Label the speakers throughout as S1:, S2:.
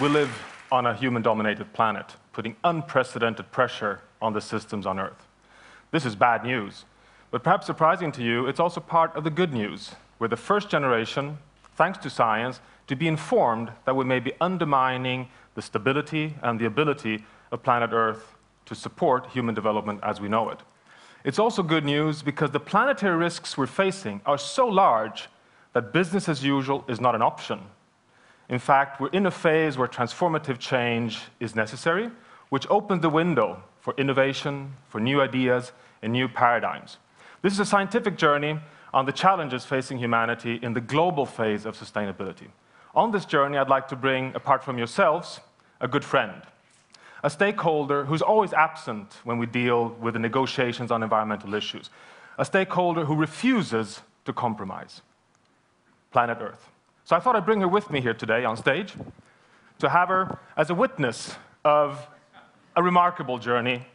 S1: We live on a human-dominated planet, putting unprecedented pressure on the systems on Earth. This is bad news, but perhaps surprising to you, it's also part of the good news. We're the first generation, thanks to science, to be informed that we may be undermining the stability and the ability of planet Earth to support human development as we know it. It's also good news because the planetary risks we're facing are so large that business as usual is not an option. In fact, we're in a phase where transformative change is necessary, which opens the window for innovation, for new ideas, and new paradigms. This is a scientific journey on the challenges facing humanity in the global phase of sustainability. On this journey, I'd like to bring, apart from yourselves, a good friend, a stakeholder who's always absent when we deal with the negotiations on environmental issues, a stakeholder who refuses to compromise planet Earth. So I thought I'd bring her with me here today on stage to have her as a witness of a remarkable journey,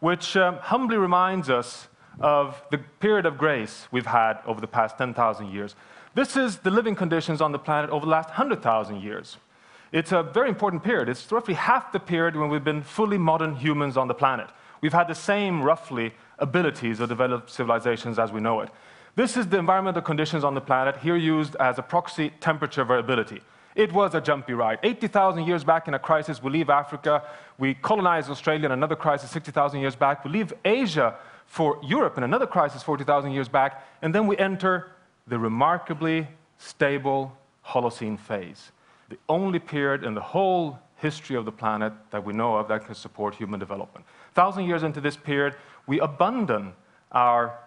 S1: which um, humbly reminds us of the period of grace we've had over the past 10,000 years. This is the living conditions on the planet over the last 100,000 years. It's a very important period. It's roughly half the period when we've been fully modern humans on the planet. We've had the same, roughly, abilities of developed civilizations as we know it. This is the environmental conditions on the planet, here used as a proxy temperature variability. It was a jumpy ride. 80,000 years back in a crisis, we leave Africa, we colonize Australia in another crisis 60,000 years back, we leave Asia for Europe in another crisis 40,000 years back, and then we enter the remarkably stable Holocene phase, the only period in the whole history of the planet that we know of that can support human development. Thousand years into this period, we abandon our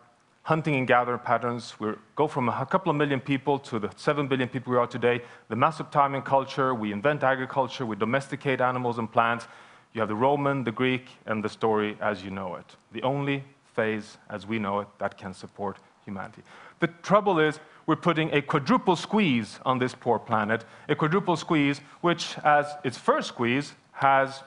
S1: hunting and gathering patterns. We go from a couple of million people to the seven billion people we are today. The massive timing culture, we invent agriculture, we domesticate animals and plants. You have the Roman, the Greek, and the story as you know it. The only phase as we know it that can support humanity. The trouble is, we're putting a quadruple squeeze on this poor planet, a quadruple squeeze which, as its first squeeze, has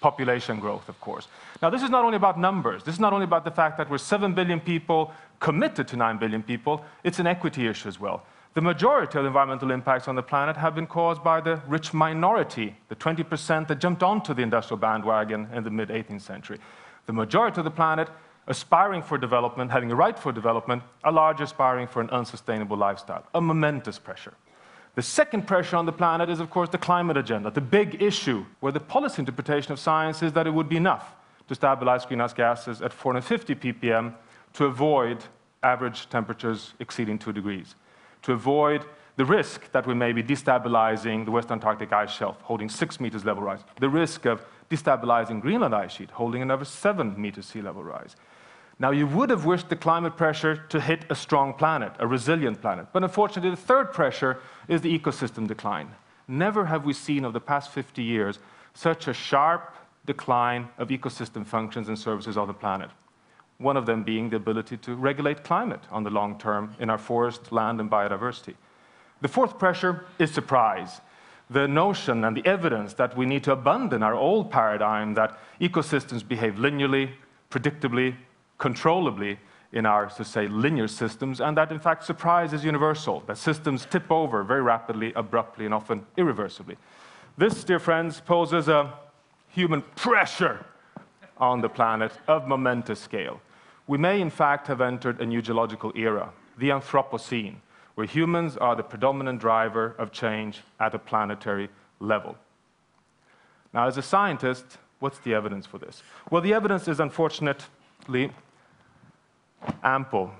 S1: population growth, of course. Now, this is not only about numbers. This is not only about the fact that we're 7 billion people committed to 9 billion people. It's an equity issue as well. The majority of the environmental impacts on the planet have been caused by the rich minority, the 20% that jumped onto the industrial bandwagon in the mid 18th century. The majority of the planet aspiring for development, having a right for development, are large aspiring for an unsustainable lifestyle, a momentous pressure. The second pressure on the planet is, of course, the climate agenda, the big issue, where the policy interpretation of science is that it would be enough to stabilize greenhouse gases at 450 ppm to avoid average temperatures exceeding 2 degrees, to avoid the risk that we may be destabilizing the West Antarctic ice shelf, holding 6 meters level rise, the risk of destabilizing Greenland ice sheet, holding another 7 meters sea level rise. Now, you would have wished the climate pressure to hit a strong planet, a resilient planet. But unfortunately, the third pressure is the ecosystem decline. Never have we seen over the past 50 years such a sharp decline of ecosystem functions and services on the planet. One of them being the ability to regulate climate on the long term in our forest, land, and biodiversity. The fourth pressure is surprise. The notion and the evidence that we need to abandon our old paradigm that ecosystems behave linearly, predictably, controllably in our, to say, linear systems, and that in fact surprise is universal, that systems tip over very rapidly, abruptly, and often irreversibly. This, dear friends, poses a human pressure on the planet of momentous scale. We may, in fact, have entered a new geological era, the Anthropocene, where humans are the predominant driver of change at a planetary level. Now, as a scientist, what's the evidence for this? Well, the evidence is unfortunately ample.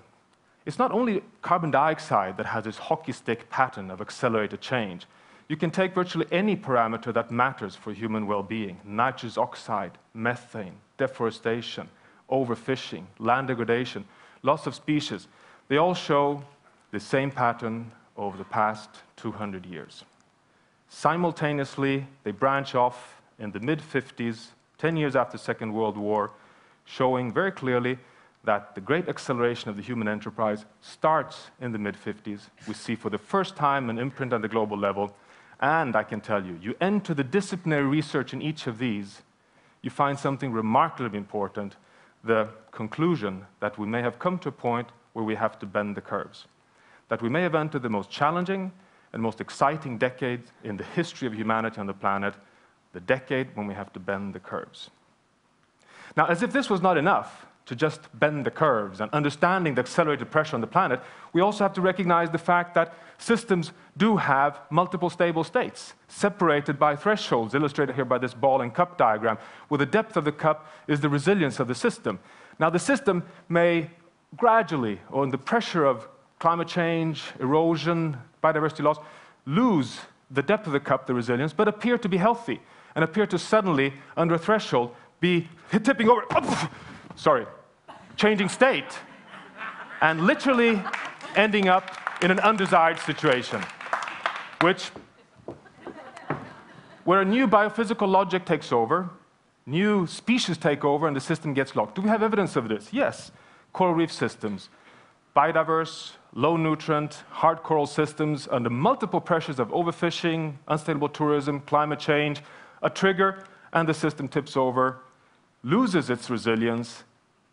S1: It's not only carbon dioxide that has this hockey stick pattern of accelerated change. You can take virtually any parameter that matters for human well being nitrous oxide, methane, deforestation, overfishing, land degradation, loss of species. They all show the same pattern over the past 200 years. Simultaneously, they branch off in the mid 50s, 10 years after the Second World War, showing very clearly that the great acceleration of the human enterprise starts in the mid 50s. We see for the first time an imprint on the global level. And I can tell you, you enter the disciplinary research in each of these, you find something remarkably important the conclusion that we may have come to a point where we have to bend the curves. That we may have entered the most challenging and most exciting decade in the history of humanity on the planet, the decade when we have to bend the curves. Now, as if this was not enough to just bend the curves and understanding the accelerated pressure on the planet, we also have to recognize the fact that systems do have multiple stable states, separated by thresholds, illustrated here by this ball and cup diagram, where the depth of the cup is the resilience of the system. Now, the system may gradually, or in the pressure of climate change, erosion, biodiversity loss, lose the depth of the cup, the resilience, but appear to be healthy and appear to suddenly, under a threshold, be tipping over, sorry, changing state, and literally ending up in an undesired situation, which, where a new biophysical logic takes over, new species take over, and the system gets locked. Do we have evidence of this? Yes. Coral reef systems, biodiverse, low nutrient, hard coral systems under multiple pressures of overfishing, unsustainable tourism, climate change, a trigger, and the system tips over, loses its resilience,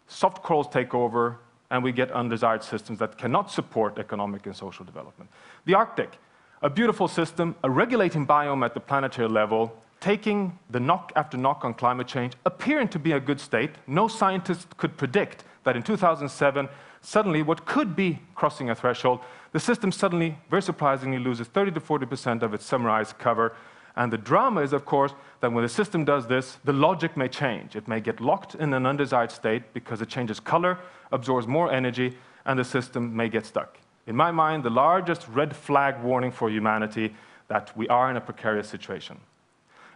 S1: soft corals take over, and we get undesired systems that cannot support economic and social development. The Arctic, a beautiful system, a regulating biome at the planetary level, taking the knock after knock on climate change, appearing to be a good state. No scientist could predict that in 2007, suddenly what could be crossing a threshold, the system suddenly, very surprisingly, loses 30 to 40% of its summer ice cover. And the drama is, of course, that when the system does this, the logic may change. It may get locked in an undesired state because it changes color, absorbs more energy, and the system may get stuck. In my mind, the largest red flag warning for humanity that we are in a precarious situation.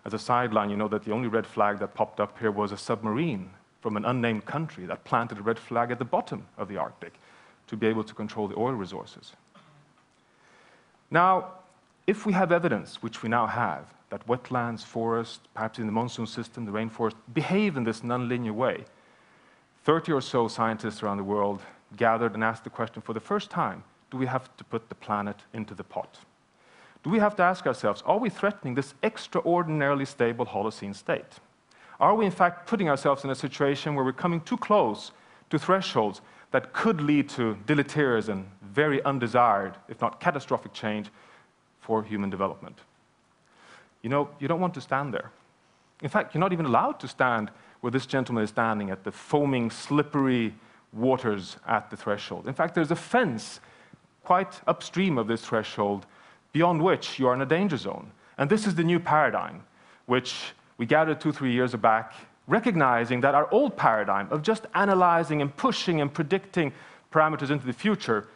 S1: As a sideline, you know that the only red flag that popped up here was a submarine from an unnamed country that planted a red flag at the bottom of the Arctic to be able to control the oil resources. Now, if we have evidence, which we now have, that wetlands, forests, perhaps in the monsoon system, the rainforest, behave in this nonlinear way, 30 or so scientists around the world gathered and asked the question for the first time do we have to put the planet into the pot? Do we have to ask ourselves, are we threatening this extraordinarily stable Holocene state? Are we, in fact, putting ourselves in a situation where we're coming too close to thresholds that could lead to deleterious and very undesired, if not catastrophic, change for human development? You know, you don't want to stand there. In fact, you're not even allowed to stand where this gentleman is standing at the foaming, slippery waters at the threshold. In fact, there's a fence quite upstream of this threshold beyond which you are in a danger zone. And this is the new paradigm, which we gathered two, three years back, recognizing that our old paradigm of just analyzing and pushing and predicting parameters into the future,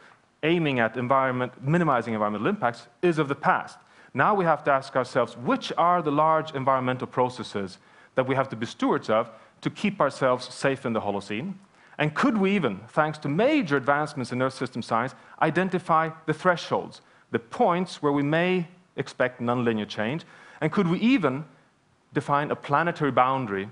S1: aiming at environment, minimizing environmental impacts, is of the past. Now we have to ask ourselves which are the large environmental processes that we have to be stewards of to keep ourselves safe in the Holocene? And could we even, thanks to major advancements in Earth system science, identify the thresholds, the points where we may expect nonlinear change? And could we even define a planetary boundary,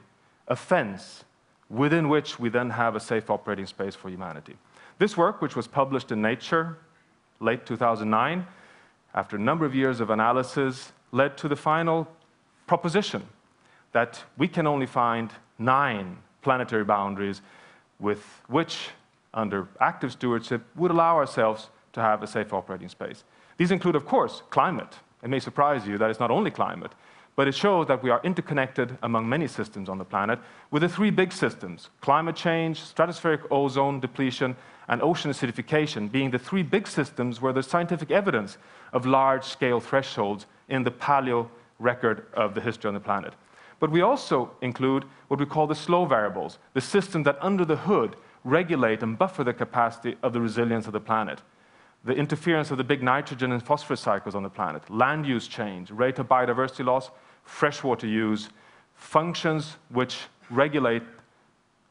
S1: a fence, within which we then have a safe operating space for humanity. This work, which was published in Nature late 2009, after a number of years of analysis, led to the final proposition that we can only find nine planetary boundaries with which, under active stewardship, would allow ourselves to have a safe operating space. These include, of course, climate. It may surprise you that it's not only climate, but it shows that we are interconnected among many systems on the planet with the three big systems climate change, stratospheric ozone depletion, and ocean acidification being the three big systems where there's scientific evidence of large scale thresholds in the paleo record of the history on the planet. But we also include what we call the slow variables, the systems that under the hood regulate and buffer the capacity of the resilience of the planet the interference of the big nitrogen and phosphorus cycles on the planet, land use change, rate of biodiversity loss, freshwater use, functions which regulate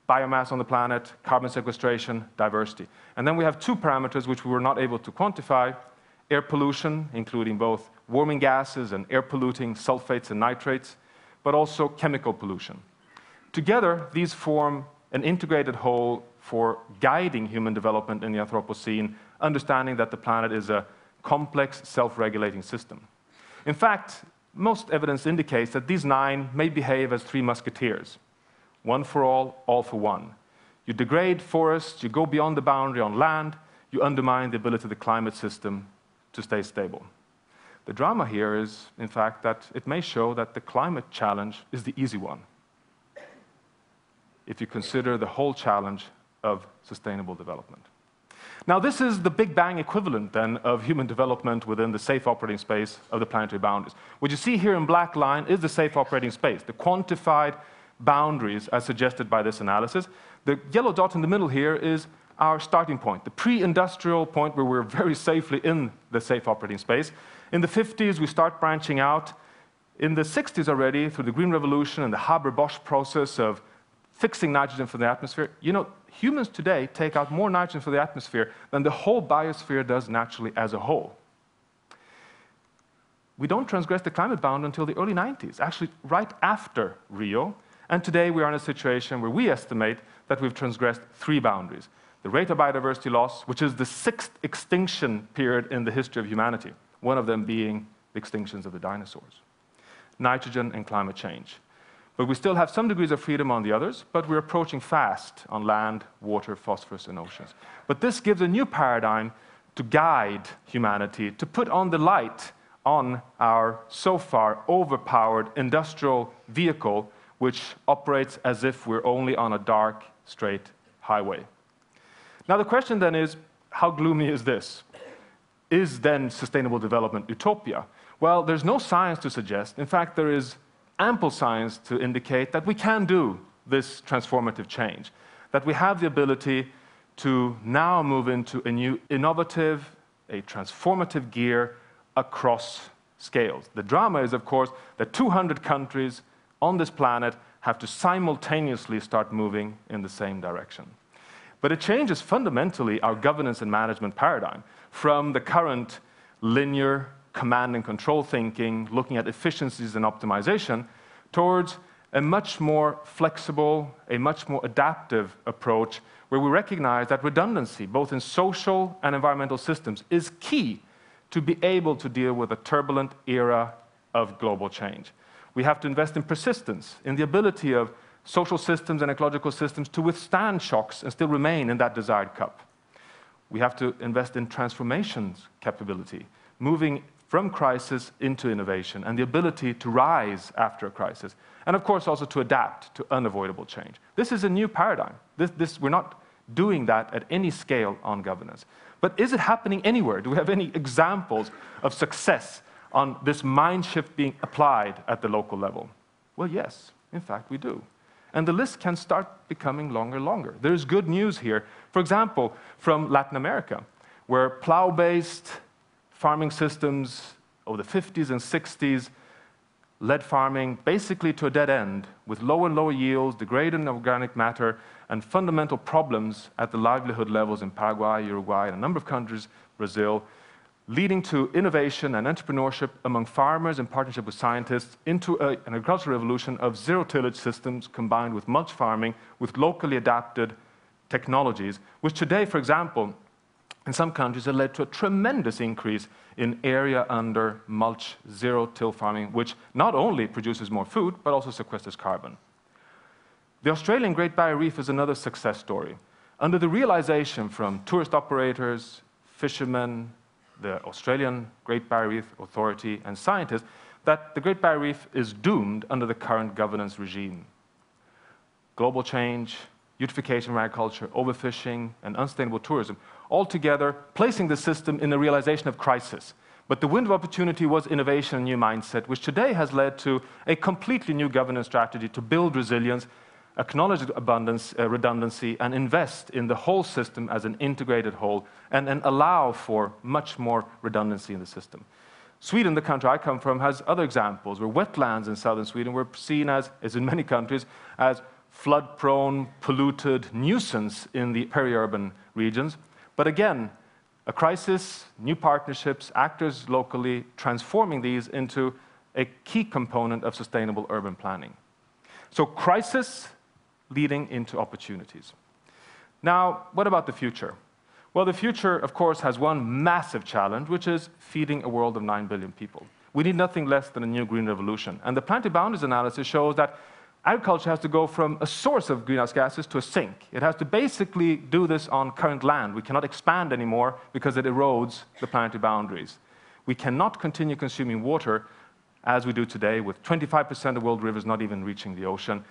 S1: biomass on the planet, carbon sequestration, diversity. And then we have two parameters which we were not able to quantify air pollution, including both warming gases and air polluting sulfates and nitrates, but also chemical pollution. Together, these form an integrated whole for guiding human development in the Anthropocene understanding that the planet is a complex, self regulating system. In fact, most evidence indicates that these nine may behave as three musketeers one for all, all for one. You degrade forests, you go beyond the boundary on land, you undermine the ability of the climate system to stay stable. The drama here is, in fact, that it may show that the climate challenge is the easy one if you consider the whole challenge of sustainable development. Now, this is the Big Bang equivalent then of human development within the safe operating space of the planetary boundaries. What you see here in black line is the safe operating space, the quantified boundaries as suggested by this analysis. The yellow dot in the middle here is our starting point, the pre-industrial point where we're very safely in the safe operating space. In the 50s, we start branching out. In the 60s already, through the Green Revolution and the Haber-Bosch process of fixing nitrogen from the atmosphere, you know, humans today take out more nitrogen from the atmosphere than the whole biosphere does naturally as a whole. We don't transgress the climate bound until the early 90s, actually right after Rio. And today we are in a situation where we estimate that we've transgressed three boundaries. The rate of biodiversity loss, which is the sixth extinction period in the history of humanity, one of them being the extinctions of the dinosaurs. Nitrogen and climate change. But we still have some degrees of freedom on the others, but we're approaching fast on land, water, phosphorus, and oceans. But this gives a new paradigm to guide humanity, to put on the light on our so far overpowered industrial vehicle, which operates as if we're only on a dark, straight highway. Now, the question then is how gloomy is this? Is then sustainable development utopia? Well, there's no science to suggest. In fact, there is ample science to indicate that we can do this transformative change, that we have the ability to now move into a new innovative, a transformative gear across scales. The drama is, of course, that 200 countries on this planet have to simultaneously start moving in the same direction. But it changes fundamentally our governance and management paradigm from the current linear command and control thinking, looking at efficiencies and optimization, towards a much more flexible, a much more adaptive approach where we recognize that redundancy, both in social and environmental systems, is key to be able to deal with a turbulent era of global change. We have to invest in persistence, in the ability of social systems and ecological systems to withstand shocks and still remain in that desired cup. We have to invest in transformations capability, moving from crisis into innovation and the ability to rise after a crisis. And of course, also to adapt to unavoidable change. This is a new paradigm. This, this, we're not doing that at any scale on governance. But is it happening anywhere? Do we have any examples of success on this mind shift being applied at the local level? Well, yes, in fact, we do. And the list can start becoming longer and longer. There's good news here. For example, from Latin America, where plow based farming systems over the 50s and 60s led farming basically to a dead end with lower and lower yields, degrading organic matter, and fundamental problems at the livelihood levels in Paraguay, Uruguay, and a number of countries, Brazil, leading to innovation and entrepreneurship among farmers in partnership with scientists into a, an agricultural revolution of zero tillage systems combined with mulch farming with locally adapted technologies, which today, for example, in some countries, it led to a tremendous increase in area under mulch zero till farming, which not only produces more food, but also sequesters carbon. The Australian Great Barrier Reef is another success story. Under the realization from tourist operators, fishermen, the Australian Great Barrier Reef Authority, and scientists, that the Great Barrier Reef is doomed under the current governance regime. Global change, eutrophication of agriculture, overfishing, and unsustainable tourism, altogether placing the system in the realization of crisis. But the window of opportunity was innovation and new mindset, which today has led to a completely new governance strategy to build resilience, acknowledge abundance, uh, redundancy, and invest in the whole system as an integrated whole, and, and allow for much more redundancy in the system. Sweden, the country I come from, has other examples where wetlands in southern Sweden were seen as, as in many countries, as flood prone, polluted nuisance in the peri-urban regions. But again, a crisis, new partnerships, actors locally transforming these into a key component of sustainable urban planning. So, crisis leading into opportunities. Now, what about the future? Well, the future, of course, has one massive challenge, which is feeding a world of 9 billion people. We need nothing less than a new green revolution. And the planetary boundaries analysis shows that agriculture has to go from a source of greenhouse gases to a sink. It has to basically do this on current land. We cannot expand anymore because it erodes the planetary boundaries. We cannot continue consuming water as we do today, with 25% of world rivers not even reaching the ocean,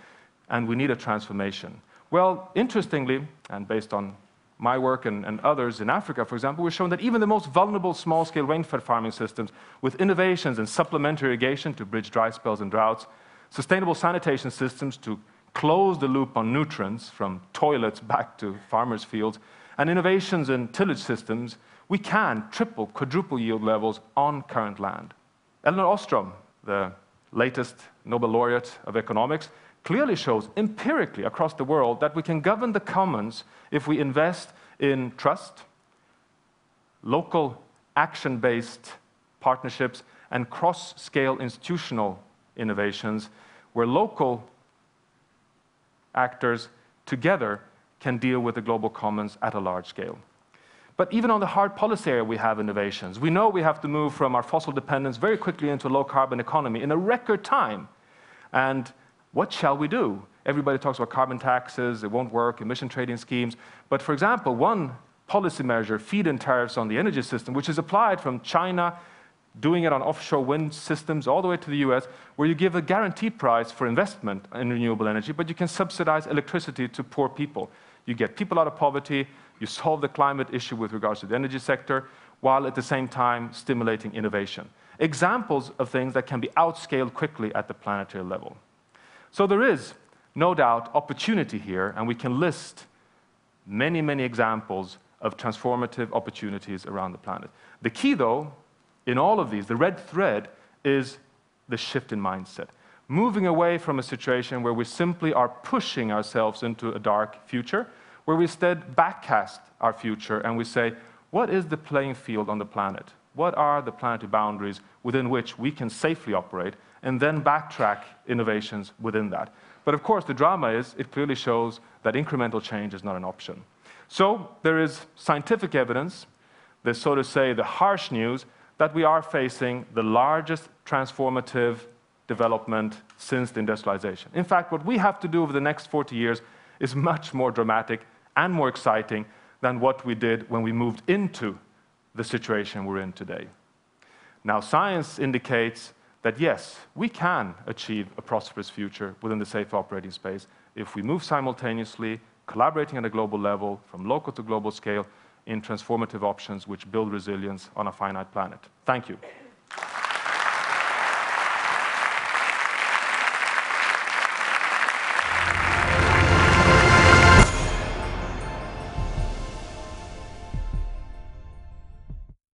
S1: and we need a transformation. Well, interestingly, and based on my work and, and, others in Africa, for example, we've shown that even the most vulnerable small-scale rainfed farming systems, with innovations in supplementary irrigation to bridge dry spells and droughts, sustainable sanitation systems to close the loop on nutrients from toilets back to farmers' fields, and innovations in tillage systems, we can triple, quadruple yield levels on current land. Elinor Ostrom, the latest Nobel laureate of economics, clearly shows empirically across the world that we can govern the commons if we invest in trust, local action based partnerships, and cross scale institutional innovations where local actors together can deal with the global commons at a large scale. But even on the hard policy area, we have innovations. We know we have to move from our fossil dependence very quickly into a low carbon economy in a record time. And what shall we do? Everybody talks about carbon taxes, it won't work, emission trading schemes. But for example, one policy measure, feed in tariffs on the energy system, which is applied from China, doing it on offshore wind systems all the way to the US, where you give a guaranteed price for investment in renewable energy, but you can subsidize electricity to poor people. You get people out of poverty, you solve the climate issue with regards to the energy sector, while at the same time stimulating innovation. Examples of things that can be outscaled quickly at the planetary level. So there is, no doubt, opportunity here, and we can list many, many examples of transformative opportunities around the planet. The key, though, in all of these, the red thread is the shift in mindset. Moving away from a situation where we simply are pushing ourselves into a dark future, where we instead backcast our future and we say, what is the playing field on the planet? What are the planetary boundaries within which we can safely operate? and then backtrack innovations within that. But of course, the drama is it clearly shows that incremental change is not an option. So there is scientific evidence, there's so to say the harsh news, that we are facing the largest transformative development since the industrialization. In fact, what we have to do over the next 40 years is much more dramatic and more exciting than what we did when we moved into the situation we're in today. Now, science indicates that yes, we can achieve a prosperous future within the safe operating space if we move simultaneously, collaborating at a global level, from local to global scale, in transformative options which build resilience on a finite planet. Thank you.